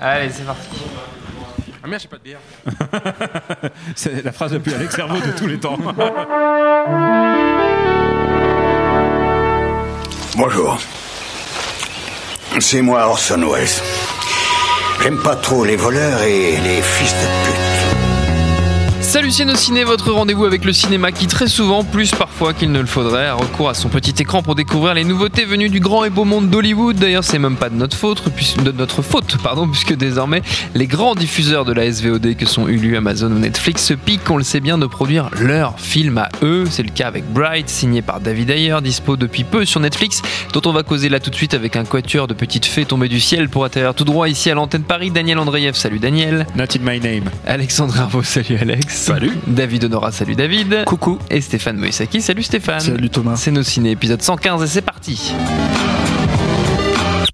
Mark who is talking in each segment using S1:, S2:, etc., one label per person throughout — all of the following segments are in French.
S1: Allez, c'est parti.
S2: Ah merde, j'ai pas de bière.
S3: C'est la phrase la plus Alex Servo de tous les temps.
S4: Bonjour. C'est moi Orson Welles. J'aime pas trop les voleurs et les fils de pute.
S1: Salut Ciné, votre rendez-vous avec le cinéma qui très souvent, plus parfois qu'il ne le faudrait, a recours à son petit écran pour découvrir les nouveautés venues du grand et beau monde d'Hollywood. D'ailleurs, c'est même pas de notre faute, puisque, de notre faute, pardon, puisque désormais les grands diffuseurs de la SVOD que sont Hulu, Amazon ou Netflix se piquent, on le sait bien, de produire leurs films à eux. C'est le cas avec Bright, signé par David Ayer, dispo depuis peu sur Netflix, dont on va causer là tout de suite avec un quatuor de petites fées tombées du ciel pour atterrir tout droit ici à l'antenne Paris. Daniel Andreev, salut Daniel.
S3: Not in my name.
S1: Alexandre Arvo, salut Alex.
S3: Salut.
S1: David Honora, salut David.
S5: Coucou.
S1: Et Stéphane Moïsaki, salut Stéphane.
S5: Salut Thomas.
S1: C'est nos ciné, épisode 115 et c'est parti.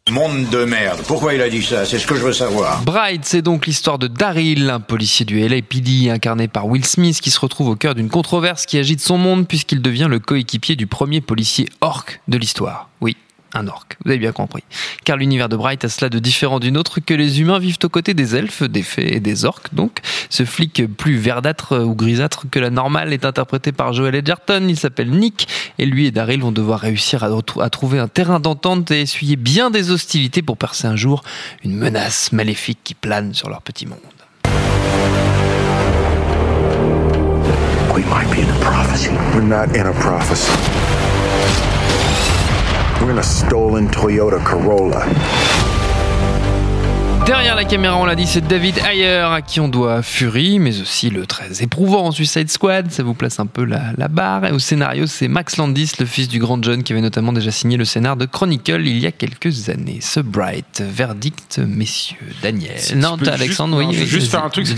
S4: Monde de merde. Pourquoi il a dit ça? C'est ce que je veux savoir.
S1: Bright, c'est donc l'histoire de Daryl, un policier du LAPD incarné par Will Smith qui se retrouve au cœur d'une controverse qui agite son monde puisqu'il devient le coéquipier du premier policier orc de l'histoire. Oui, un orc, vous avez bien compris. Car l'univers de Bright a cela de différent d'une autre que les humains vivent aux côtés des elfes, des fées et des orques. Donc, ce flic plus verdâtre ou grisâtre que la normale est interprété par Joel Edgerton. Il s'appelle Nick et lui et Daryl vont devoir réussir à, trouver un terrain d'entente et essuyer bien des hostilités pour percer un jour une menace maléfique qui plane sur leur petit monde.
S6: We're in a stolen Toyota Corolla.
S1: Derrière la caméra, on l'a dit, c'est David Ayer à qui on doit Fury, mais aussi le très éprouvant Suicide Squad. Ça vous place un peu la, la barre. Et au scénario, c'est Max Landis, le fils du grand John, qui avait notamment déjà signé le scénar de Chronicle il y a quelques années. Ce Bright, verdict, messieurs. Daniel. Non, t'as Alexandre,
S2: juste,
S1: oui.
S2: je
S1: oui,
S2: juste faire un truc,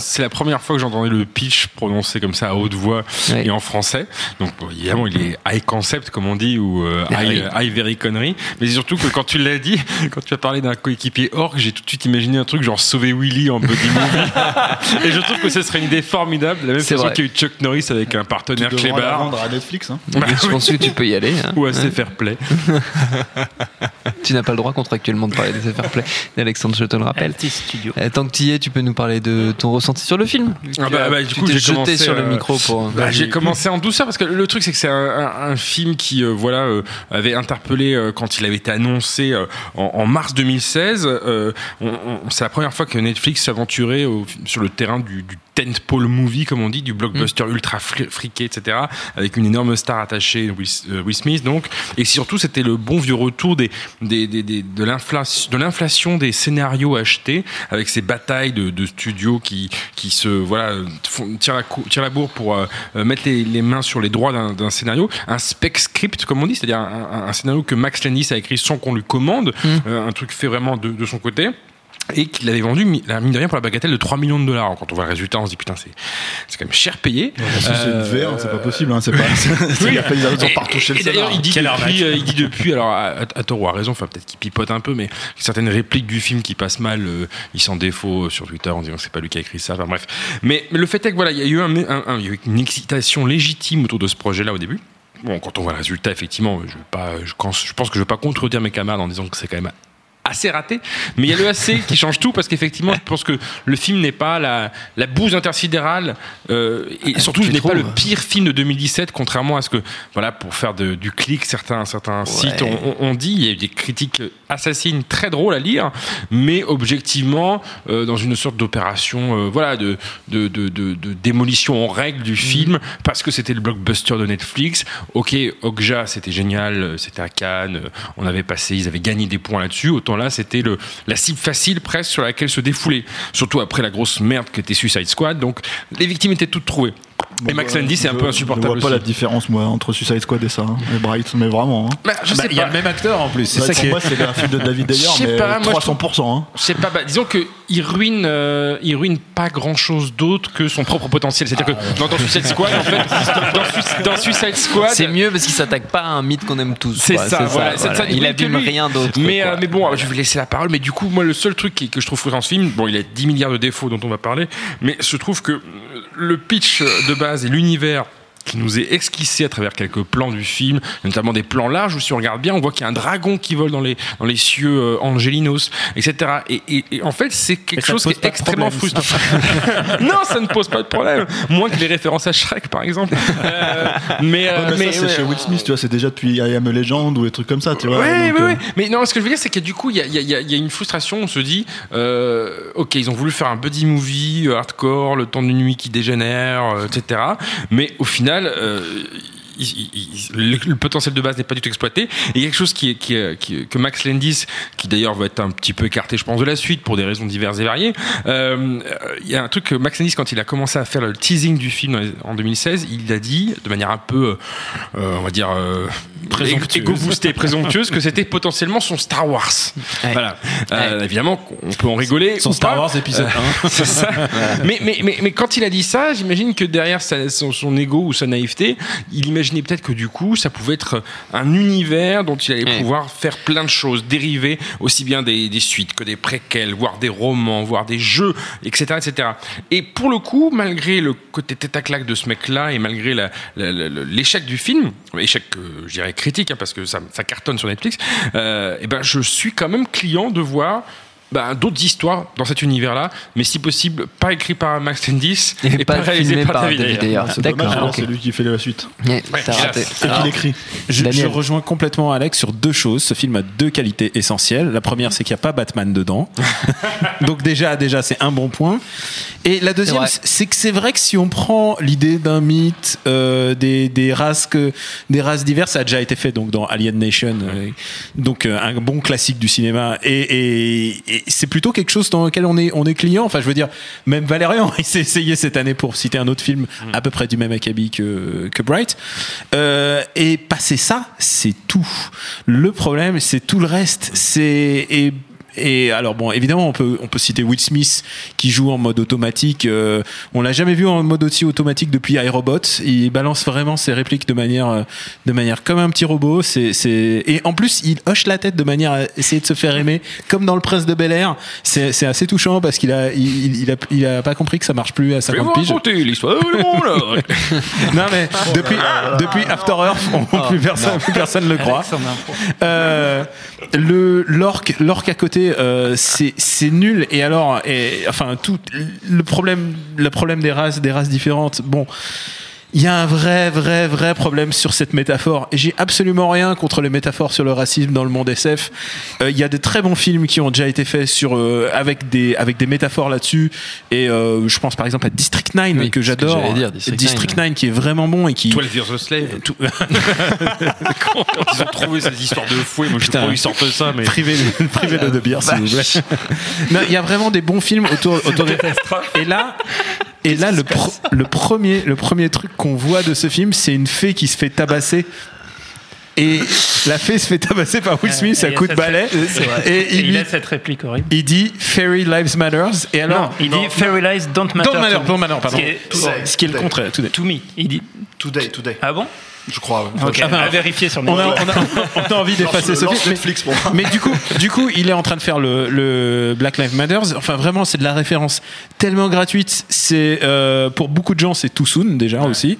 S2: c'est la, première fois que j'entendais le pitch prononcé comme ça à haute voix
S1: Ouais.
S2: et en français. Donc évidemment, il est high concept comme on dit ou euh, high,
S1: oui.
S2: high very connery. Mais surtout que quand tu l'as dit, quand tu as parlé d'un coéquipier orc, j'ai tout de suite imaginé un truc genre sauver Willy en buddy movie. et je trouve que ce serait une idée formidable. De La même
S1: C'est
S2: façon
S1: vrai.
S2: qu'il y a eu Chuck Norris avec un partenaire
S5: Tu la
S2: clébard.
S5: vendre à Netflix. Hein.
S2: Bah
S1: Je pense que tu peux y aller. hein.
S2: Ou assez fair play.
S1: Tu n'as pas le droit contractuellement de parler des fair play d'Alexandre, je te le rappelle.
S5: Studio.
S1: Euh, Tant que tu y es, tu peux nous parler de ton ressenti sur le film.
S2: Ah
S1: tu
S2: bah, bah, du
S1: tu
S2: coup,
S1: t'es
S2: j'ai commencé,
S1: sur le
S2: euh,
S1: micro pour.
S2: Bah, j'ai commencé en douceur parce que le truc c'est que c'est un, un- un film qui euh, voilà euh, avait interpellé euh, quand il avait été annoncé euh, en, en mars 2016. C'est la première fois que Netflix s'aventurait sur le terrain du, du tentpole movie comme on dit, du blockbuster ultra fri- friqué, etc. Avec une énorme star attachée, Will, euh, Will Smith donc. Et surtout c'était le bon vieux retour des, des, des- des- de l'inflation de l'inflation des scénarios achetés avec ces batailles de, de studios qui qui se voilà font, tirent la tirent la bourre pour euh, euh, mettre les, les mains sur les droits d'un scénario, un spec script comme on dit, c'est-à-dire un, un- un scénario que Max Landis a écrit sans qu'on lui commande, euh, un truc fait vraiment de, de son côté. Et qu'il avait vendu, mine de rien, pour la bagatelle de 3 millions de dollars. Quand on voit le résultat, on se dit putain, c'est c'est quand même cher payé.
S5: C'est une
S2: Euh,
S5: VR, c'est pas possible. Hein, c'est pas. pas- ils ont pas retouché le
S2: et d'ailleurs,
S5: scénar.
S2: il dit depuis, euh, il dit depuis, alors à, à- à tort ou à raison, enfin peut-être qu'il pipote un peu, mais certaines répliques du film qui passent mal, euh, il s'en défaut sur Twitter en disant que c'est pas lui qui a écrit ça. Enfin bref. Mais, mais le fait est que voilà, il y a eu un- un- un- une excitation légitime autour de ce projet-là au début. Bon, quand on voit le résultat, effectivement, je, pas, je, pense, je pense que je vais pas contredire mes camarades en disant que c'est quand même assez raté. Mais il y a le AC qui change tout parce qu'effectivement, je pense que le film n'est pas la, la bouse intersidérale euh, et surtout,
S1: tu
S2: il n'est pas le pire film de 2017, contrairement à ce que, voilà, pour faire de- du clic, certains, certains sites ont, ont dit. Il y a eu des critiques assassines très drôles à lire, mais objectivement, euh, dans une sorte d'opération, euh, voilà, de, de, de, de- démolition en règle du film, parce que c'était le blockbuster de Netflix. Ok, Okja, c'était génial, c'était à Cannes, on avait passé, ils avaient gagné des points là-dessus. Autant là, c'était la cible facile presque sur laquelle se défouler. Surtout après la grosse merde qu'était Suicide Squad. Donc, les victimes étaient toutes trouvées. Et Max Landis, c'est un peu insupportable
S5: Je vois pas
S2: aussi.
S5: la différence, moi, entre Suicide Squad et ça. hein, et Bright, mais vraiment. Hein.
S2: Bah, je
S3: Bah,
S2: sais
S3: Il y a le même acteur en plus. C'est
S5: Bah,
S3: ça
S5: pour
S3: qui est.
S5: moi, c'est un film de David
S2: Je
S5: Ayer,
S2: sais
S5: mais
S2: pas, moi, je
S5: 300%. Hein.
S2: Je sais pas, bah, disons que il ruine, euh, il ruine pas grand chose d'autre que son propre potentiel. C'est-à-dire que dans, dans Suicide Squad, en fait, dans, Sui- dans Suicide Squad,
S1: C'est mieux parce qu'il s'attaque pas à un mythe qu'on aime tous.
S2: C'est ça, voilà.
S1: voilà.
S2: Ça- ça
S1: Il abîme rien d'autre.
S2: Mais, euh, mais bon, je vais laisser la parole. Mais du coup, moi, le seul truc que je trouve frustrant dans ce film, bon, il a 10 milliards de défauts dont on va parler, mais je trouve que le pitch de base et l'univers qui nous est esquissé à travers quelques plans du film, notamment des plans larges où si on regarde bien, on voit qu'il y a un dragon qui vole dans les, dans les cieux euh, angelinos, etc. Et, et- et en fait, c'est quelque chose qui
S3: pose
S2: est extrêmement frustrant. non, ça ne pose pas de problème. Moins que les références à Shrek, par exemple. Euh, mais, euh,
S5: Ouais, mais,
S2: mais-
S5: ça, c'est chez Will Smith, tu vois, c'est déjà depuis I Am a Legend ou des trucs comme ça, tu vois.
S2: Ouais,
S5: donc, euh.
S2: Mais non, ce que je veux dire, c'est que du coup, il y a, y a- il y a- il y a une frustration. On se dit, euh, ok, ils ont voulu faire un buddy movie hardcore, le temps d'une nuit qui dégénère, euh, etc. Mais au final. Euh, il- il- il- le, potentiel de base n'est pas du tout exploité. Et il y a quelque chose qui est, qui que Max Landis, qui d'ailleurs va être un petit peu écarté, je pense, de la suite pour des raisons diverses et variées. euh, Il y a un truc que Max Landis, quand il a commencé à faire le teasing du film en 2016, il a dit de manière un peu, euh, on va dire, euh,
S3: Présomptueuse.
S2: égo-boostée, présomptueuse, que c'était potentiellement son Star Wars.
S1: Ouais.
S2: Voilà. Euh, Évidemment, on peut en rigoler.
S3: Son Star
S2: pas.
S3: Wars épisode
S2: C'est ça. mais, mais, mais, mais quand il a dit ça, j'imagine que derrière sa- son, son ego ou sa naïveté, il imaginait peut-être que du coup, ça pouvait être un univers dont il allait
S1: Ouais.
S2: pouvoir faire plein de choses, dériver aussi bien des, des suites que des préquels, voire des romans, voire des jeux, etc., etc. Et pour le coup, malgré le côté tête à claque de ce mec-là et malgré l'échec du film, échec que je dirais critique hein, parce que ça, ça cartonne sur Netflix, euh, et ben je suis quand même client de voir ben, d'autres histoires dans cet univers-là, mais si possible, pas écrit par Max Landis
S1: Et pas
S2: réalisé
S1: filmé par
S2: David Ayer.
S5: Ah, c'est c'est lui qui fait la suite.
S1: Ouais,
S2: Ouais,
S1: t'as
S2: hélas.
S1: raté.
S5: Et
S1: Alors,
S5: qu'il écrit.
S3: Je, rejoins complètement Alex sur deux choses. Ce film a deux qualités essentielles. La première, c'est qu'il n'y a pas Batman dedans. Donc déjà, déjà, c'est un bon point. Et la deuxième, c'est que c'est vrai que si on prend l'idée d'un mythe, euh, des, des races que, des races diverses, ça a déjà été fait donc dans Alien Nation, euh, donc euh, un bon classique du cinéma. Et, et- et c'est plutôt quelque chose dans lequel on est, on est client. Enfin, je veux dire, même Valérian, il s'est essayé cette année pour citer un autre film à peu près du même acabit que, que Bright. Euh, et passer ça, c'est tout. Le problème, c'est tout le reste. C'est et et alors bon, évidemment, on peut on peut citer Will Smith qui joue en mode automatique. Euh, on l'a jamais vu en mode aussi automatique depuis iRobot. Il balance vraiment ses répliques de manière euh, de manière comme un petit robot. C'est c'est et en plus il hoche la tête de manière à essayer de se faire aimer, comme dans le Prince de Bel Air. C'est c'est assez touchant parce qu'il a il, a il a pas compris que ça marche plus à
S2: Je vais
S3: 50
S2: vous
S3: piges.
S2: l'histoire du monde, là.
S3: Non mais depuis depuis After Earth, on- plus personne plus personne ne le croit. Euh, le l'orque l'orque à côté euh, c'est c'est nul. Et alors et, enfin tout le problème le problème des races des races différentes bon il y a un vrai, vrai, vrai problème sur cette métaphore. Et j'ai absolument rien contre les métaphores sur le racisme dans le monde SF. Euh, Il y a des très bons films qui ont déjà été faits sur, euh, avec, des, avec des métaphores là-dessus. Et euh, je pense par exemple à District 9
S1: Oui,
S3: que j'adore.
S1: j'allais dire, District
S3: 9 qui est vraiment bon et qui.
S2: 12 Years a Slave.
S3: tout-
S2: Quand ils ont trouvé ces histoires de fouet, moi je
S3: Putain.
S2: pas où ils sortent ça, mais.
S3: privé de, privé de, bière, s'il vous plaît. Non, il y a vraiment des bons films autour, autour de. Et là, et là, le, premier, le premier truc qu'on voit de ce film, c'est une fée qui se fait tabasser. Et la fée se fait tabasser par Will Smith
S7: et
S3: à
S7: il
S3: coup de balai. Et
S7: Et
S3: il,
S7: il
S3: lui-
S7: a cette réplique horrible.
S3: il dit Fairy Lives Matters. Et
S7: Non,
S3: alors,
S7: il dit Fairy Lies don't matter.
S3: Don't matter,
S7: to,
S3: don't matter, pardon.
S7: Ce qui est,
S5: Today.
S3: ce qui est le contraire. tout est-
S7: to me. Il dit.
S5: Today, today.
S7: Ah bon?
S5: Je crois. ouais.
S7: Ok,
S3: Ah ben,
S7: à vérifier sur
S3: On a,
S7: Netflix.
S3: on a- on a envie d'effacer ce film. mais-
S5: Netflix pour moi.
S3: Mais du coup, du coup, il est en train de faire le, le Black Lives Matter. Enfin, vraiment, c'est de la référence tellement gratuite. C'est euh, pour beaucoup de gens, c'est too soon déjà aussi.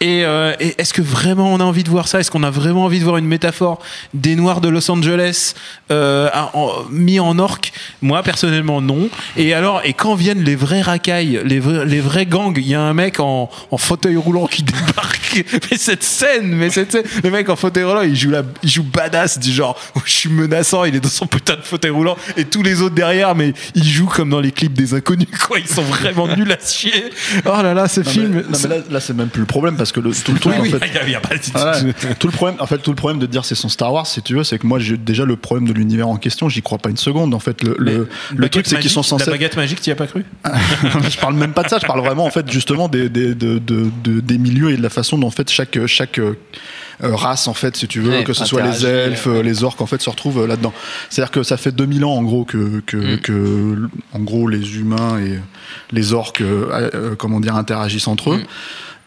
S3: Et, euh, et est-ce que vraiment on a envie de voir ça? Est-ce qu'on a vraiment envie de voir une métaphore des Noirs de Los Angeles euh, à- en- mis en orque? Moi, personnellement, non. Et alors, et quand viennent les vrais racailles, les vrais, les vrais gangs, il y a un mec en, en fauteuil roulant qui débarque. Mais cette scène, mais cette scène, le mec en fauteuil roulant, il joue la, il joue badass du genre, oh, je suis menaçant, il est dans son putain de fauteuil roulant, et tous les autres derrière, mais il joue comme dans les clips des inconnus, quoi. Ils sont vraiment nuls à chier. Oh là là, ce
S5: Non, mais-
S3: film.
S5: non, mais là, là, c'est même plus le problème parce que le, tout le truc,
S3: Oui, oui,
S5: en fait,
S3: il y a- il y a pas-
S5: Ah ouais. tout le problème, en fait, tout le problème de dire c'est son Star Wars, si tu veux, c'est que moi, j'ai déjà le problème de l'univers en question, j'y crois pas une seconde. En fait, le, le, le truc, c'est qu'ils sont censés.
S3: La baguette magique, tu y as pas cru?
S5: Je parle même pas de ça, je parle vraiment en fait justement des, des, de- de- de- des milieux et de la façon dont en fait chaque, chaque euh, euh, race en fait si tu veux
S1: Ouais,
S5: que ce soit les elfes les orques en fait se retrouvent euh, là-dedans c'est à dire que ça fait 2000 ans en gros que, que,
S1: Mm.
S5: que, en gros les humains et les orques euh, euh, comment dire interagissent entre eux
S1: Mm.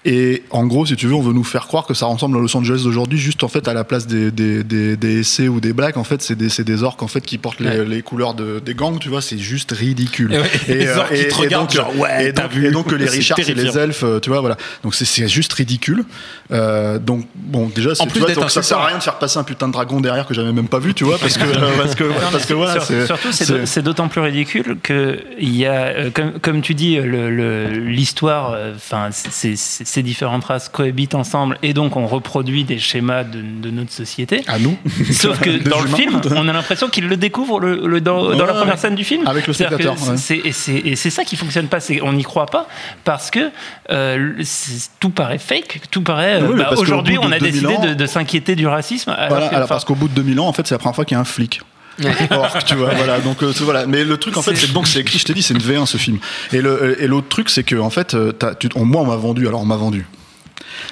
S5: Et en gros, si tu veux, on veut nous faire croire que ça ressemble à Los Angeles d'aujourd'hui, juste en fait à la place des, des, des, des SC ou des blacks, en fait, c'est des, c'est des orques en fait qui portent les,
S1: Ouais.
S5: les couleurs de, des gangs, tu vois, c'est juste ridicule.
S3: Et ouais, les orques qui te regardent,
S5: donc,
S3: genre, ouais,
S5: et donc,
S3: vu.
S5: et donc que les Richards, c'est les elfes, euh, tu vois, voilà. Donc c'est, c'est juste ridicule. Euh, donc bon, déjà, c'est,
S3: plus
S5: tu vois, donc ça sert à rien de faire passer un putain de dragon derrière que j'avais même pas vu, tu vois, parce que parce que parce que voilà,
S7: Sur- surtout, c'est
S5: c'est-
S7: d'au- c'est d'autant plus ridicule que il y a, euh, comme, comme tu dis, le- le- l'histoire, euh, enfin, c'est- ces différentes races cohabitent ensemble et donc on reproduit des schémas de, de notre société.
S5: à nous.
S7: Sauf que dans le film, on a l'impression qu'il le découvre le, le- dans, dans la première
S5: ouais.
S7: scène du film.
S5: Avec le spectateur, ouais.
S7: Et c'est ça qui fonctionne pas. On n'y croit pas parce que euh, tout paraît fake, tout paraît. euh,
S5: Oui,
S7: bah, Aujourd'hui, on a
S5: 2000
S7: décidé
S5: ans-
S7: de, de s'inquiéter du racisme. Alors
S5: Voilà,
S7: que,
S5: alors,
S7: enfin,
S5: parce qu'au bout de 2000 ans, en fait, c'est la première fois qu'il y a un flic. Or, tu vois, voilà. Donc euh, voilà. Mais le truc, en fait,
S7: C'est-
S5: donc c'est écrit. Je t'ai dit, c'est une V1 ce film. Et le et l'autre truc, c'est que en fait, euh, t'as- tu- on- moi, on m'a vendu. Alors, on m'a vendu.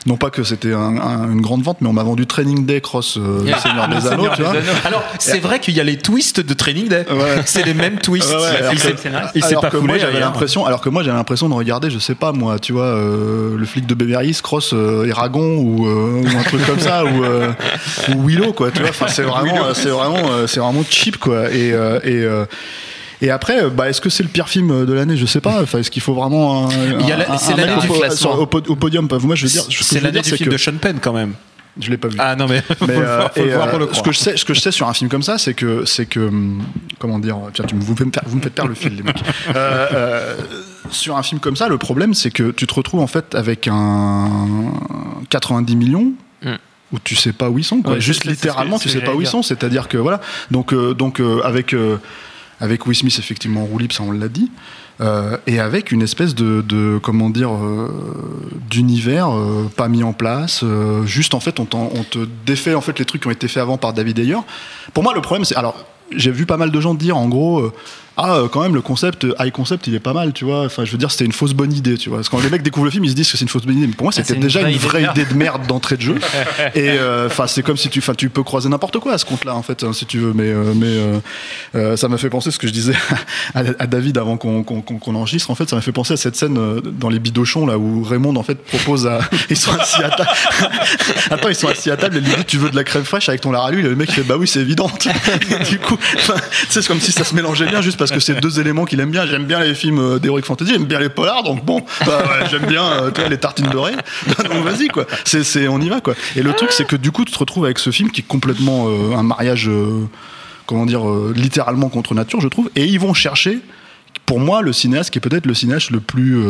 S5: Non pas que c'était un- un- une grande vente, mais on m'a vendu Training Day Cross euh, Seigneur des Anneaux, tu vois.
S3: Alors, c'est vrai qu'il y a les twists de Training Day.
S5: Ouais.
S3: C'est les mêmes twists.
S5: Ouais, ouais, alors
S3: il
S5: que-
S3: s'est pas
S5: que moi j'avais l'impression, alors que moi j'avais l'impression de regarder, je sais pas moi, tu vois, euh, le flic de Beverly cross euh, Eragon ou, euh, ou un truc comme ça ou, euh, ou Willow quoi, tu vois. Enfin c'est vraiment, c'est vraiment, euh, c'est vraiment cheap quoi. Et euh, et euh, et après, euh, bah, est-ce que c'est le pire film de l'année? Je sais pas. Enfin, est-ce qu'il faut vraiment
S3: la- c'est l'année du
S1: classement.
S5: au, au podium Moi, je veux dire,
S3: C'est l'année
S5: dire,
S3: du
S5: c'est
S3: film
S5: que
S3: de Sean Penn quand même.
S5: je l'ai pas vu.
S3: Ah non mais faut
S5: Mais,
S3: le
S5: euh,
S3: voir, faut
S5: et,
S3: le voir pour le
S5: euh, ce que je sais, ce que je sais sur un film comme ça, c'est que, c'est que, hum, comment dire, tiens, tu me, vous, me faites, vous me faites perdre le fil, les mecs. Euh, euh, sur un film comme ça, le problème, c'est que tu te retrouves en fait avec un 90 millions.
S1: Mm.
S5: Où tu sais pas où ils sont, quoi.
S7: Ouais,
S5: juste
S7: c'est- c'est
S5: littéralement, tu sais pas où ils
S7: dire.
S5: sont. C'est-à-dire que voilà. Donc, euh, donc euh, avec euh, avec Will Smith effectivement en roue ça on l'a dit, euh, et avec une espèce de, comment dire euh, d'univers euh, pas mis en place. juste en fait, on, on te défait en fait les trucs qui ont été faits avant par David Ayer. Pour moi, le problème, c'est alors j'ai vu pas mal de gens dire en gros. Ah, euh, quand même, le concept, euh, high concept, il est pas mal, tu vois. Enfin, je veux dire, c'était une fausse bonne idée, tu vois. Parce que quand les mecs découvrent le film, ils se disent que c'est une fausse bonne idée. Mais pour moi,
S7: Ah,
S5: c'était déjà une vraie idée de merde d'entrée de jeu. Et euh, enfin, c'est comme si tu, enfin, tu peux croiser n'importe quoi à ce compte-là, en fait, hein, si tu veux. Mais, euh, mais euh, ça m'a fait penser ce que je disais à, à David avant qu'on qu'on- qu'on enregistre. En fait, ça m'a fait penser à cette scène dans les bidochons là où Raymond en fait propose à, ils sont assis à table. Attends, ils sont assis à table et lui dit tu veux de la crème fraîche avec ton lard à l'huile? Le mec il fait bah oui c'est évident. Du coup, c'est comme si ça se mélangeait bien juste parce que c'est deux éléments qu'il aime bien. J'aime bien les films euh, d'heroic fantasy, j'aime bien les polars, donc bon, bah ouais, j'aime bien euh, les tartines dorées. donc vas-y quoi. C'est, c'est, on y va quoi. Et le truc c'est que du coup tu te retrouves avec ce film qui est complètement euh, un mariage, euh, comment dire, littéralement contre nature, je trouve. Et ils vont chercher, pour moi, le cinéaste qui est peut-être le cinéaste le plus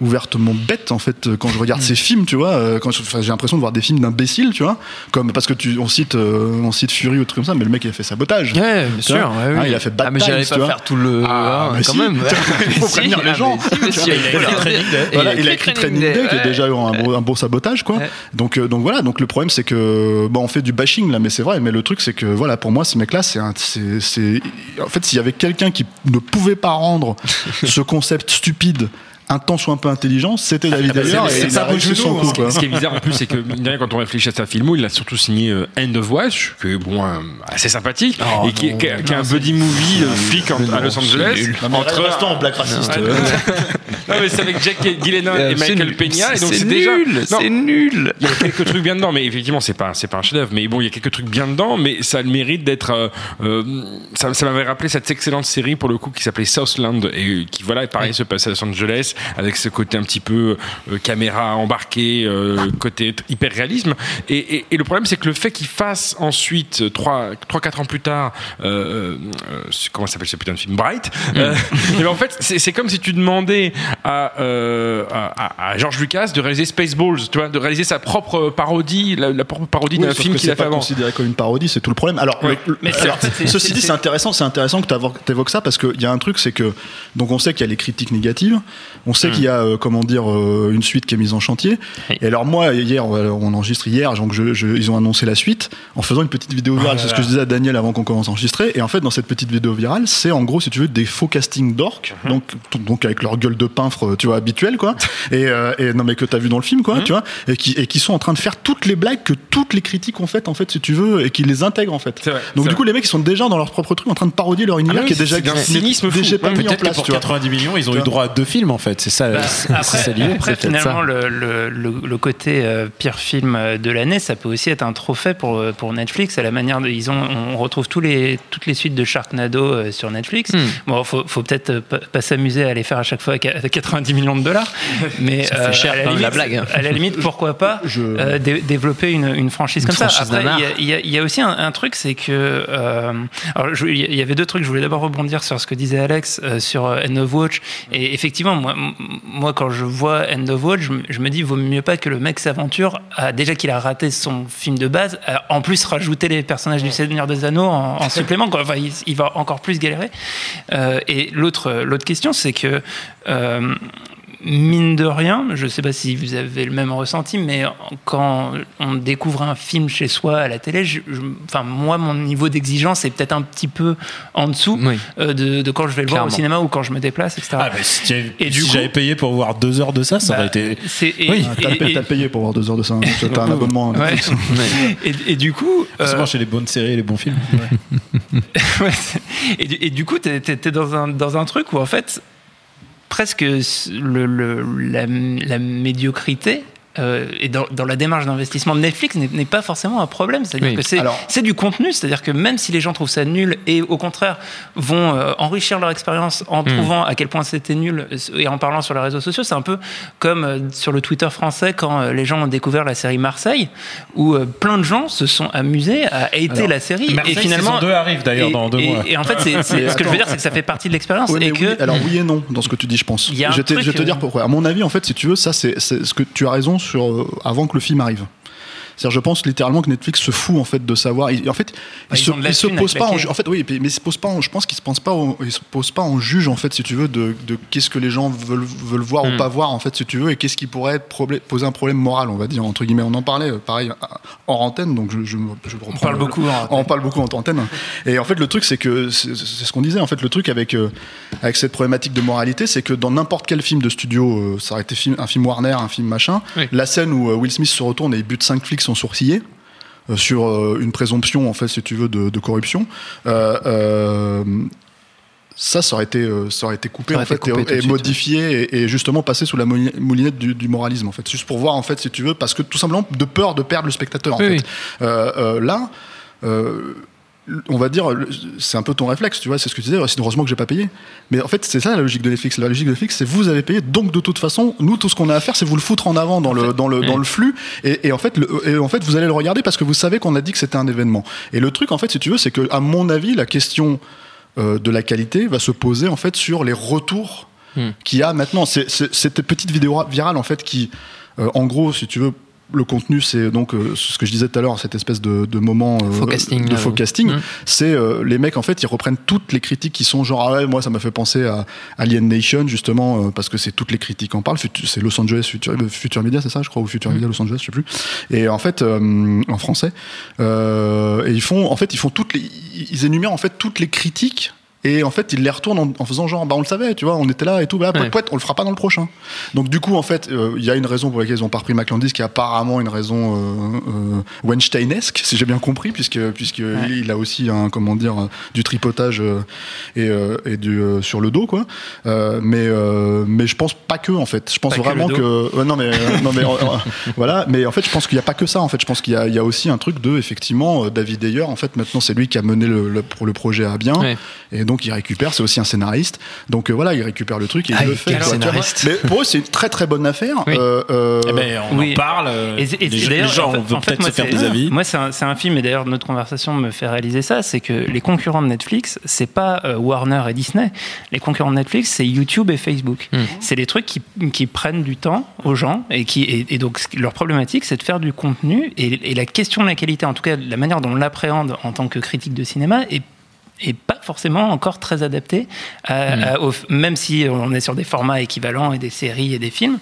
S5: ouvertement bête en fait quand je regarde ces films tu vois euh, quand j'ai l'impression de voir des films d'imbéciles tu vois comme parce que tu on cite euh, on cite Fury ou truc comme ça mais le mec il a fait sabotage
S1: Ouais, bien sûr. ouais,
S5: Ah,
S1: oui.
S5: il a fait Bad
S1: Ah, mais j'allais
S5: tu
S1: pas
S5: vois.
S1: faire tout le.
S5: Ah,
S1: hein,
S5: mais
S1: quand
S5: si.
S1: même.
S5: Il faut
S1: Si,
S5: prévenir les
S1: ah,
S5: gens.
S1: mais mais
S5: Il a écrit
S3: Training Day.
S5: qui est déjà un beau, un beau sabotage, quoi.
S1: Ouais.
S5: Donc, euh, donc voilà. Donc le problème, c'est que bon, on fait du bashing là, mais c'est vrai. Mais le truc, c'est que voilà, pour moi, ce c'est un, c'est, c'est, en fait, s'il y avait quelqu'un qui ne pouvait pas rendre ce concept stupide un temps soit un peu intelligent, c'était David
S3: bah,
S5: Ayer.
S3: c'est-
S5: et
S3: c'est ça,
S5: son coup,
S3: hein.
S5: quoi.
S2: Ce qui est bizarre en plus, c'est que quand on réfléchit à sa filmo, il a surtout signé euh, End of Watch, que bon, euh, assez sympathique,
S1: Oh,
S2: et qui,
S1: non.
S2: qui est qui est un buddy movie euh, flic en- à Los Angeles. entre
S5: Restons en black raciste.
S2: Ouais, non, mais c'est avec Jack Gyllenhaal et
S1: Euh,
S2: Michael. Peña, et donc
S1: C'est
S2: déjà.
S1: nul,
S2: Non,
S1: c'est nul.
S2: il y a quelques trucs bien dedans, mais effectivement, c'est pas, c'est pas un chef-d'œuvre. Mais bon, il y a quelques trucs bien dedans, mais ça a le mérite d'être. euh, ça ça m'avait rappelé cette excellente série pour le coup qui s'appelait Southland et qui, voilà, pareil, se passe à Los Angeles avec ce côté un petit peu euh, caméra embarquée, euh, côté hyper réalisme. Et, et- et le problème, c'est que le fait qu'il fasse ensuite, 3-4 ans plus tard, euh, euh, comment s'appelle ce putain de film? Bright, euh, et ben, en fait, c'est comme si tu demandais à, euh, à, à George Lucas de réaliser Spaceballs, tu vois, de réaliser sa propre parodie, la, la propre parodie
S5: Oui,
S2: d'un film qu'il a fait
S5: pas
S2: avant.
S5: considéré comme une parodie, c'est tout le problème. Alors,
S2: Ouais.
S5: le- le-
S7: Mais
S5: alors, ceci dit, c'est
S7: c'est-
S5: intéressant, c'est intéressant que tu évoques ça parce qu'il y a un truc, c'est que donc on sait qu'il y a les critiques négatives, on sait qu'il y a euh, comment dire euh, une suite qui est mise en chantier.
S7: Oui.
S5: Et alors moi hier, euh, on enregistre hier, donc je, je- ils ont annoncé la suite en faisant une petite vidéo virale. c'est ce que je disais à Daniel avant qu'on commence à enregistrer. Et en fait, dans cette petite vidéo virale, c'est en gros, si tu veux, des faux castings d'orques, donc donc avec leur gueule de pinfre, tu vois, habituelle quoi. Et, euh, et non mais que t'as vu dans le film quoi, tu vois, et qui et qui sont en train de faire toutes les blagues que toutes les critiques ont faites en fait, si tu veux, et qui les intègrent en fait.
S2: Vrai,
S5: Donc du coup, les mecs ils sont déjà dans leur propre truc en train de parodier leur univers
S2: Ah oui,
S5: qui est déjà n'est
S2: cynisme fou.
S5: déjà pas mis en
S3: Peut-être que
S5: place.
S3: pour
S5: tu vois.
S3: 90 millions, ils ont eu droit à deux films en fait. Fait. C'est ça,
S7: Bah,
S3: c'est
S7: après,
S3: ça l'idée.
S7: après, finalement,
S1: ça.
S7: le, le- le- le côté euh, pire film de l'année, ça peut aussi être un trophée pour, euh, pour Netflix. À la manière de, ils ont, on retrouve tous les, toutes les suites de Sharknado euh, sur Netflix.
S1: Hmm.
S7: Bon, faut, faut peut-être pas, s'amuser à les faire à chaque fois avec 90 millions de dollars, mais
S1: Ça fait cher
S7: à, la limite,
S1: la blague.
S7: à la limite, pourquoi pas
S5: Je-
S7: euh, dé- développer une, une franchise
S1: Une
S7: comme ça. Après, il y a- il y, a- il y a aussi un, un truc, c'est que euh, alors, il y avait deux trucs. Je voulais d'abord rebondir sur ce que disait Alex euh, sur End of Watch. Et effectivement, moi, moi, quand je vois End of Watch, je, me- je me dis, vaut mieux pas que le mec s'aventure. à- Déjà qu'il a raté son film de base, à en plus rajouter les personnages du Seigneur des Anneaux en, en supplément. Quoi. Enfin, il, il va encore plus galérer. Euh, et l'autre, l'autre question, c'est que euh, mine de rien, je ne sais pas si vous avez le même ressenti, mais quand on découvre un film chez soi à la télé, je- je- enfin moi, mon niveau d'exigence est peut-être un petit peu en dessous
S1: Oui.
S7: euh, de, de quand je vais le voir au cinéma ou quand je me déplace, etc.
S3: Ah, mais si, j'avais-
S7: Et du
S3: si
S7: coup-
S3: j'avais payé pour voir deux heures de ça, ça
S7: Bah,
S3: aurait été.
S7: et,
S3: Oui.
S5: Ah, T'as payé, pour voir deux heures de ça. hein. T'as un abonnement.
S7: ouais.
S5: Netflix.
S7: Et- et du coup, euh,
S3: Forcément, chez les bonnes séries et les bons films.
S7: Ouais, et, du- et du coup, tu es, dans, un, dans un truc où, en fait, presque le, le- la, la médiocrité. Euh, et dans, dans la démarche d'investissement de Netflix n'est pas forcément un problème. C'est-à-dire
S1: Oui.
S7: que c'est
S5: Alors-
S7: du contenu. C'est-à-dire que même si les gens trouvent ça nul et au contraire vont euh, enrichir leur expérience en trouvant à quel point c'était nul et en parlant sur les réseaux sociaux, c'est un peu comme euh, sur le Twitter français quand les gens ont découvert la série Marseille, où plein de gens se sont amusés à hater
S5: Alors,
S7: la série.
S3: Marseille,
S7: et finalement,
S3: saison 2 arrive d'ailleurs dans deux
S7: et-
S3: mois.
S7: Et en fait, ce que je veux dire, c'est que ça fait partie de l'expérience
S5: Ouais,
S7: et que
S5: oui, alors oui et non dans ce que tu dis, je pense. Je, vais te- dire pourquoi. À mon avis, en fait, si tu veux, ça, c'est c'est ce que tu as raison sur euh, avant que le film arrive. C'est-à-dire, je pense littéralement que Netflix se fout en fait de savoir. il- en fait,
S7: Bah,
S5: il
S7: ils
S5: se,
S7: ont de la
S5: il se
S7: thune à
S5: pose pas. En, en fait, oui, mais il se pose pas. en- je pense qu'il se pense pas. au- il se pose pas en juge en fait, si tu veux, de, de qu'est-ce que les gens veulent, veulent voir
S7: Hmm.
S5: ou pas voir en fait, si tu veux, et qu'est-ce qui pourrait poser un problème moral, on va dire entre guillemets. On en parlait, euh, pareil, en antenne, donc je, je, je reprends.
S7: on parle
S5: le-
S7: beaucoup. en-
S5: on parle beaucoup en antenne. Et en fait, le truc, c'est que c'est ce qu'on disait. En fait, le truc avec euh, avec cette problématique de moralité, c'est que dans n'importe quel film de studio, euh, ça aurait été film- un film Warner, un film machin,
S1: Oui.
S5: la scène où euh, Will Smith se retourne et il bute cinq flics sans sourciller. euh, sur euh, une présomption en fait si tu veux de, de corruption euh, euh, ça ça aurait été ça aurait été coupé
S1: aurait
S5: en fait
S1: coupé
S5: et, modifié et, et justement passé sous la mouli- moulinette du, du moralisme en fait juste pour voir en fait si tu veux parce que tout simplement de peur de perdre le spectateur en
S1: Oui,
S5: fait
S1: oui.
S5: Euh, euh, là euh, on va dire, c'est un peu ton réflexe, tu vois, c'est ce que tu disais, c'est heureusement que j'ai pas payé. Mais en fait, c'est ça la logique de Netflix. La logique de Netflix, c'est vous avez payé, donc de toute façon, nous, tout ce qu'on a à faire, c'est vous le foutre en avant dans le, dans le, dans le flux. Et, et en fait, le- et en fait, vous allez le regarder parce que vous savez qu'on a dit que c'était un événement. Et le truc, en fait, si tu veux, c'est que, à mon avis, la question euh, de la qualité va se poser, en fait, sur les retours
S1: Hmm.
S5: qu'il y a maintenant. C'est, c'est- cette petite vidéo virale, en fait, qui, euh, en gros, si tu veux, le contenu, c'est donc euh, ce que je disais tout à l'heure, cette espèce de, de moment euh, de faux casting.
S1: Mm.
S5: C'est euh, les mecs en fait, ils reprennent toutes les critiques qui sont genre ah ouais, moi ça m'a fait penser à Alien Nation justement euh, parce que c'est toutes les critiques en parlent. C'est Los Angeles Future, euh, Future Media, c'est ça, je crois, ou Future Media Los Angeles, je sais plus. Et en fait, euh, en français, euh, et ils font en fait, ils font toutes les, ils énumèrent en fait toutes les critiques. Et en fait, ils les retournent en, en faisant genre, bah on le savait, tu vois, on était là et tout, bah,
S1: Ouais.
S5: pouet, on le fera pas dans le prochain. Donc du coup, en fait, euh, il y a une raison pour laquelle ils ont pas repris McLandis, qui est apparemment une raison euh, euh, Weinsteinesque, si j'ai bien compris, puisque puisque il a aussi un comment dire euh, du tripotage euh, et, euh, et du euh, sur le dos quoi. Euh, mais euh, mais je pense pas que en fait. Je pense
S7: Pas que
S5: vraiment que ouais, non mais euh, non mais euh, euh, voilà. Mais en fait, je pense qu'il y a pas que ça. En fait, je pense qu'il y a il y a aussi un truc de effectivement euh, David Ayer. En fait, maintenant c'est lui qui a mené le, le, pour le projet à bien.
S1: Ouais.
S5: Et donc il récupère, c'est aussi un scénariste. Donc euh, voilà, il récupère le truc et
S1: Ah,
S5: il le
S1: et
S5: fait.
S1: quel scénariste.
S5: Mais pour eux, c'est une très très bonne affaire.
S1: Oui.
S5: Euh, euh,
S3: Eh ben, on
S7: Oui.
S3: en parle.
S7: Et, et-
S3: les, gens
S7: en fait-
S3: vont peut-être
S7: moi,
S3: se faire
S7: c'est-
S3: des avis.
S7: Moi, c'est un, film, et d'ailleurs, notre conversation me fait réaliser ça c'est que les concurrents de Netflix, c'est pas euh, Warner et Disney. Les concurrents de Netflix, c'est YouTube et Facebook.
S1: Hmm.
S7: C'est des trucs qui, qui prennent du temps aux gens, et, qui, et, et donc leur problématique, c'est de faire du contenu. Et, et la question de la qualité, en tout cas, la manière dont on l'appréhende en tant que critique de cinéma, est et pas forcément encore très adapté, à-
S1: Hmm.
S7: à- au- même si on est sur des formats équivalents et des séries et des films.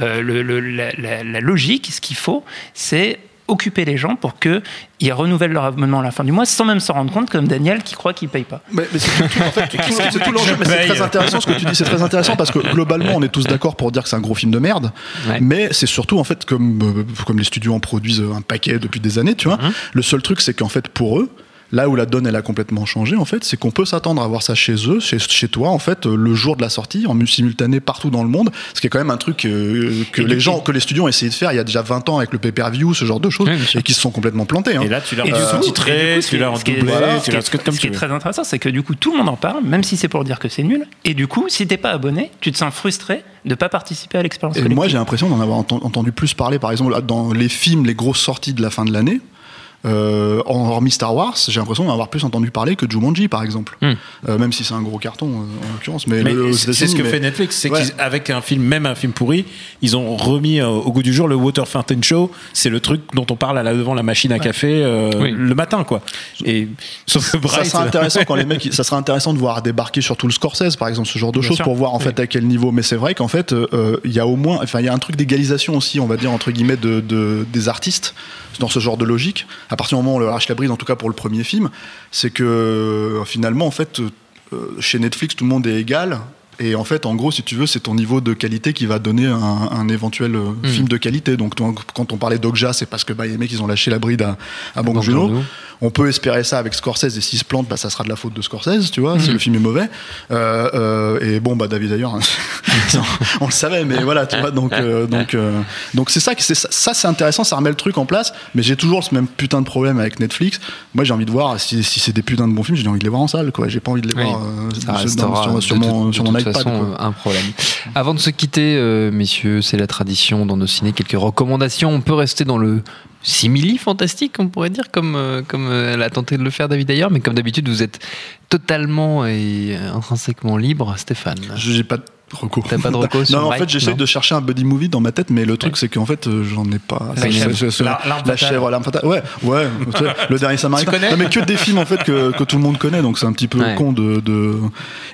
S7: euh, le- le- la, la- la logique, ce qu'il faut, c'est occuper les gens pour qu'ils renouvellent leur abonnement à la fin du mois sans même s'en rendre compte, comme Daniel qui croit qu'il paye pas.
S5: Mais, mais c'est tout, en fait, tout- c'est tout l'enjeu, mais c'est très intéressant ce que tu dis, c'est très intéressant parce que globalement on est tous d'accord pour dire que c'est un gros film de merde,
S1: Ouais.
S5: mais c'est surtout en fait comme, euh, comme les studios en produisent un paquet depuis des années, tu vois, le seul truc c'est qu'en fait pour eux, Là où la donne elle a complètement changé en fait, c'est qu'on peut s'attendre à voir ça chez eux, chez, chez toi en fait, euh, le jour de la sortie, en simultané partout dans le monde, ce qui est quand même un truc euh, que
S7: Et
S5: les gens, que les studios ont essayé de faire il y a déjà 20 ans avec le pay-per-view, ce genre de choses,
S1: Oui,
S5: et qui se sont complètement plantés. hein.
S3: Et là, tu l'as sous-titré,
S7: du coup, ce
S3: tu l'as redoublé,
S5: voilà,
S7: ce
S3: tu l'as ce que comme
S7: ce qui est très intéressant, c'est que du coup, tout le monde en parle, même si c'est pour dire que c'est nul. Et du coup, si t'es pas abonné, tu te sens frustré de pas participer à l'expérience
S5: Et moi, j'ai l'impression d'en avoir enten- entendu plus parler, par exemple, dans les films, les grosses sorties de la fin de l'année. Euh, en hormis Star Wars, j'ai l'impression d'en avoir plus entendu parler que Jumanji, par exemple.
S1: Hmm.
S5: Euh, même si c'est un gros carton, euh, en l'occurrence. Mais,
S3: c'est ce que fait Netflix, c'est
S5: Ouais.
S3: qu'avec un film, même un film pourri, ils ont remis euh, au goût du jour le Water Fountain Show. C'est le truc dont on parle à la, devant la machine à café euh,
S1: Oui.
S3: le matin, quoi. Et sauf que
S5: ça
S3: Bright,
S5: sera intéressant quand les mecs, ça sera intéressant de voir débarquer sur tout le Scorsese, par exemple, ce genre de choses pour voir en fait à quel niveau. Mais c'est vrai qu'en fait, euh, il y a au moins, enfin, il y a un truc d'égalisation aussi, on va dire entre guillemets, de, de- des artistes dans ce genre de logique. À partir du moment où on leur lâche la bride, en tout cas pour le premier film, c'est que euh, finalement, en fait, euh, chez Netflix, tout le monde est égal. Et en fait, en gros, si tu veux, c'est ton niveau de qualité qui va donner un, un éventuel euh,
S1: Hmm.
S5: film de qualité. Donc, quand on parlait d'Okja, c'est parce que bah, les mecs, ils ont lâché la bride à, à. On peut espérer ça avec Scorsese et s'il se plante, bah, ça sera de la faute de Scorsese, tu vois,
S1: Mhm.
S5: si le film est mauvais. Euh, euh, et bon, bah David d'ailleurs, on le savait, mais voilà, tu vois, donc euh, donc donc c'est ça qui c'est ça, ça, c'est intéressant, ça remet le truc en place. Mais j'ai toujours ce même putain de problème avec Netflix. Moi, j'ai envie de voir si, si c'est des putains de bons films, j'ai envie de les voir en salle, quoi. J'ai pas envie de les
S1: Oui.
S5: voir sur-
S1: de
S5: mon, sur
S1: de
S5: mon
S1: toute
S5: iPad.
S1: façon un problème. Avant de se quitter, messieurs, c'est la tradition dans nos ciné, quelques recommandations. On peut rester dans le simili fantastique, on pourrait dire, comme, euh, comme euh, elle a tenté de le faire David d'ailleurs, mais comme d'habitude, vous êtes totalement et intrinsèquement libre, Stéphane.
S5: Je- J'ai pas de recours.
S1: T'as pas de recours
S5: Non, en fait, j'essaie de chercher un buddy movie dans ma tête, mais le truc, c'est qu'en fait, euh, j'en ai pas.
S7: La
S5: C'est-
S7: chèvre.
S3: La- l'arme
S5: La
S3: fatale.
S5: chèvre, l'arme fatale. Ouais, ouais. tu sais, le dernier Samaritain.
S3: connais
S5: Non, mais que des films, en fait, que, que tout le monde connaît, donc c'est un petit peu
S1: Ouais.
S5: con de. de...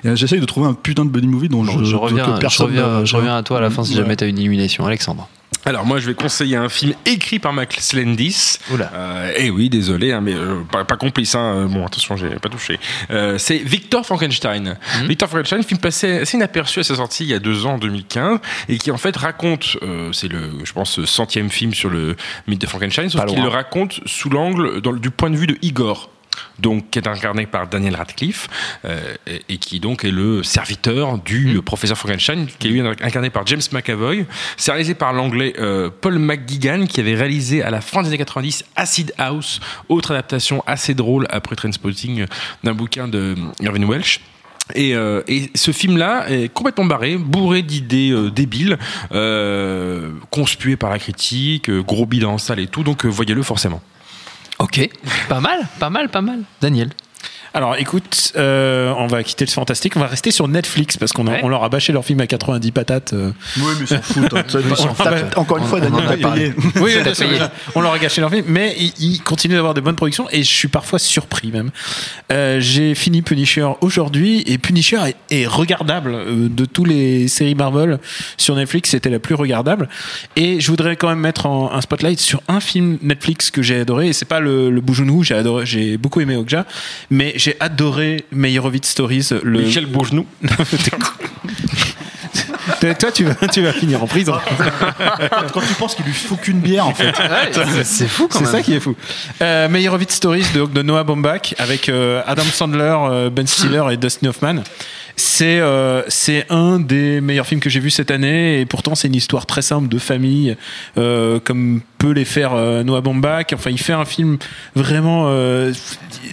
S5: Et J'essaye de trouver un putain de buddy movie dont
S1: Bon,
S5: je,
S1: je,
S5: que
S1: reviens, je,
S5: personne
S1: reviens,
S5: ne-
S1: je reviens à toi à la fin si
S5: Ouais.
S1: jamais t'as une illumination. Alexandre.
S2: Alors moi je vais conseiller un film écrit par Max Landis.
S1: Oula.
S2: Euh, eh oui, désolé, hein, mais euh, pas, pas complice. Hein. Euh, Bon, attention, j'ai pas touché. Euh, c'est Victor Frankenstein. Victor Frankenstein, film passé assez inaperçu à sa sortie il y a deux ans, en 2015, et qui en fait raconte, euh, c'est le, je pense, centième film sur le mythe de Frankenstein, sauf qu'il le raconte sous l'angle, du point de vue de Igor. Donc, qui est incarné par Daniel Radcliffe euh, et, et qui donc est le serviteur du euh, professeur Frankenstein, qui est lui incarné par James McAvoy. C'est réalisé par l'anglais euh, Paul McGuigan, qui avait réalisé à la fin des années 90 Acid House, autre adaptation assez drôle après Trainspotting euh, d'un bouquin de Irving Welsh. Et, euh, et ce film-là est complètement barré, bourré d'idées euh, débiles, euh, conspué par la critique, gros bilan en salle et tout, donc voyez-le forcément.
S1: Ok, pas mal, pas mal, pas mal. Daniel.
S3: Alors écoute, euh, on va quitter le fantastique, on va rester sur Netflix parce qu'on a-
S1: Ouais.
S3: on leur a bâché leur film à 90 patates. euh.
S5: Oui, mais s'en hein. Ça,
S3: s'en
S5: t'as-
S3: fout.
S5: Encore une fois, Daniel
S1: a
S5: t'a
S1: parlé.
S5: payé.
S3: Oui,
S1: T'as
S3: bien sûr,
S1: payé.
S3: on leur a gâché leur film, mais ils, ils continuent d'avoir de bonnes productions et je suis parfois surpris même. Euh, J'ai fini Punisher aujourd'hui et Punisher est, est regardable euh, de tous les séries Marvel sur Netflix, c'était la plus regardable. Et je voudrais quand même mettre en, un spotlight sur un film Netflix que j'ai adoré et c'est pas le, le Boujounou, j'ai adoré, j'ai beaucoup aimé Okja, mais j'ai adoré Meyerowitz Stories. Le...
S2: Michel Bourgenou.
S3: Toi, tu vas, tu vas finir en prison.
S5: Quand tu penses qu'il lui faut qu'une bière, en fait.
S1: c'est fou quand
S3: C'est
S1: même.
S3: ça qui est fou. Euh, Meyerowitz Stories de, de Noah Baumbach avec euh, Adam Sandler, euh, Ben Stiller et Dustin Hoffman. C'est euh, c'est un des meilleurs films que j'ai vu cette année et pourtant c'est une histoire très simple de famille euh, comme peut les faire euh, Noah Baumbach. Enfin, il fait un film vraiment. euh,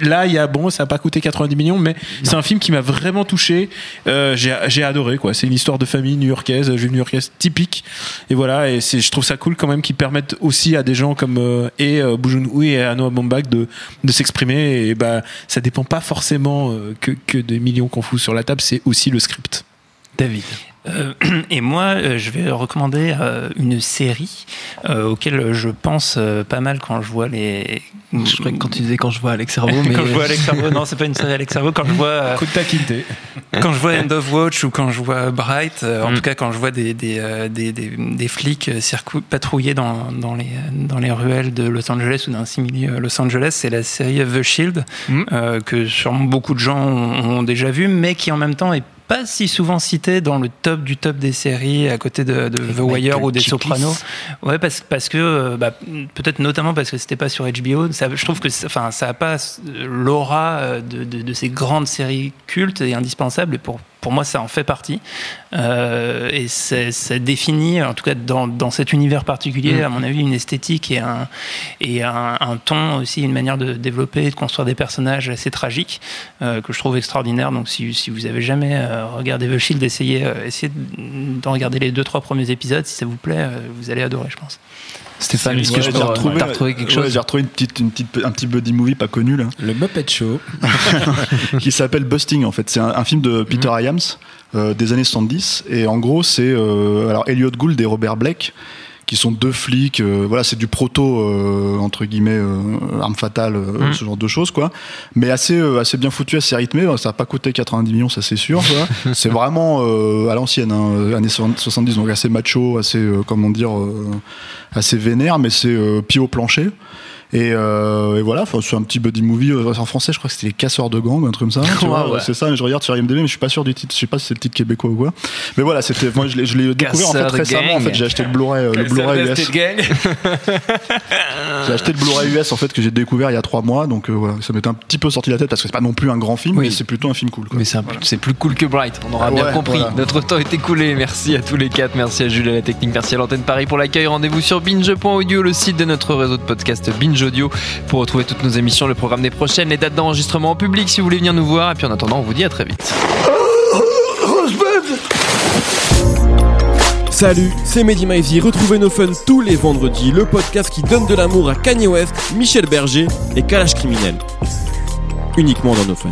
S3: là, il y a bon, ça a pas coûté 90 millions, mais c'est un film qui m'a vraiment touché. Euh, j'ai adoré quoi. C'est une histoire de famille new-yorkaise, juive new-yorkaise typique. Et voilà, et je trouve ça cool quand même qu'ils permettent aussi à des gens comme euh, et euh, Joon-ho et à Noah Baumbach de, de s'exprimer. Et bah, ça dépend pas forcément euh, que, que des millions qu'on fout sur la table, c'est aussi le script.
S1: David.
S7: Euh, et moi, euh, je vais recommander euh, une série euh, auquel je pense euh, pas mal quand je vois les.
S1: Je croyais que quand tu disais quand je vois Alex Servo, mais
S7: quand je vois Alex Servo, non, c'est pas une série Alex Servo. Quand je vois, euh,
S3: Coup de taquinté.
S7: quand je vois End of Watch ou quand je vois Bright, euh, en
S1: Mm.
S7: tout cas quand je vois des, des, euh, des, des, des flics patrouiller dans, dans, les, dans les ruelles de Los Angeles ou d'un simili Los Angeles, c'est la série The Shield,
S1: Mm.
S7: euh, que sûrement beaucoup de gens ont, ont déjà vu, mais qui en même temps est pas si souvent cité dans le top du top des séries à côté de, de The Wire ou des
S1: Chiklis.
S7: Sopranos. Ouais, parce, parce que euh, bah, peut-être notamment parce que c'était pas sur HBO. Ça, je trouve que ça- enfin ça a pas euh, l'aura euh, de, de, de ces grandes séries cultes et indispensables. Et pour pour moi, ça en fait partie. Euh, et c'est- ça définit, en tout cas dans, dans cet univers particulier,
S1: Mm.
S7: à mon avis, une esthétique et un, et un, un ton aussi, une manière de développer et de construire des personnages assez tragiques euh, que je trouve extraordinaire. Donc, si, si vous avez jamais euh, regardé The Shield, essayez, euh, essayez d'en regarder les deux, trois premiers épisodes. Si ça vous plaît, euh, vous allez adorer, je pense.
S1: Stéphane, est-ce que
S5: Ouais,
S1: je peux
S5: j'ai
S1: retrouver, t'as retrouvé quelque
S5: ouais,
S1: chose
S5: J'ai retrouvé une petite, une petite, un petit buddy movie pas connu là,
S3: Le Muppet Show.
S5: qui s'appelle Busting en fait. C'est un, un film de Peter Iams euh, des années 70 et en gros c'est euh, alors Elliot Gould et Robert Blake qui sont deux flics. euh, voilà, c'est du proto euh, entre guillemets euh, arme fatale,
S1: Mm.
S5: ce genre de choses quoi. Mais assez euh, assez bien foutu, assez rythmé. Ça n'a pas coûté 90 millions, ça c'est sûr. c'est vraiment euh, à l'ancienne, hein, années 70, donc assez macho, assez euh, comment dire, euh, assez vénère, mais c'est euh, pied au plancher. Et, euh, et voilà, c'est un petit buddy movie euh, en français. Je crois que c'était les casseurs de gangs, un truc comme ça. tu vois,
S1: Ouais, ouais.
S5: C'est ça. mais Je regarde sur IMDb, mais je suis pas sûr du titre. Je sais pas si c'est le titre québécois ou quoi. Mais voilà, c'était. Moi, je l'ai, découvert en fait récemment. En
S1: gang.
S5: fait, j'ai acheté le Blu-ray, euh, le Blu-ray US. J'ai acheté le Blu-ray US en fait que j'ai découvert il y a trois mois. Donc euh, voilà, ça m'était un petit peu sorti de la tête parce que c'est pas non plus un grand film,
S1: Oui.
S5: mais c'est plutôt un film cool. Quoi.
S1: Mais c'est plus cool que Bright, on aura
S5: Ah
S1: bien
S5: ouais,
S1: compris.
S5: voilà.
S1: Notre temps est écoulé. Merci à tous les quatre. Merci à Jules à la technique. Merci à l'antenne Paris pour l'accueil. Rendez-vous sur binge.audio, le site de notre réseau de podcast Binge Audio, pour retrouver toutes nos émissions, le programme des prochaines, les dates d'enregistrement en public si vous voulez venir nous voir. Et puis en attendant, on vous dit à très vite.
S8: Salut, c'est Mehdi Maizy. Retrouvez nos fun tous les vendredis, le podcast qui donne de l'amour à Kanye West, Michel Berger et Kalash Criminel. Uniquement dans nos fun.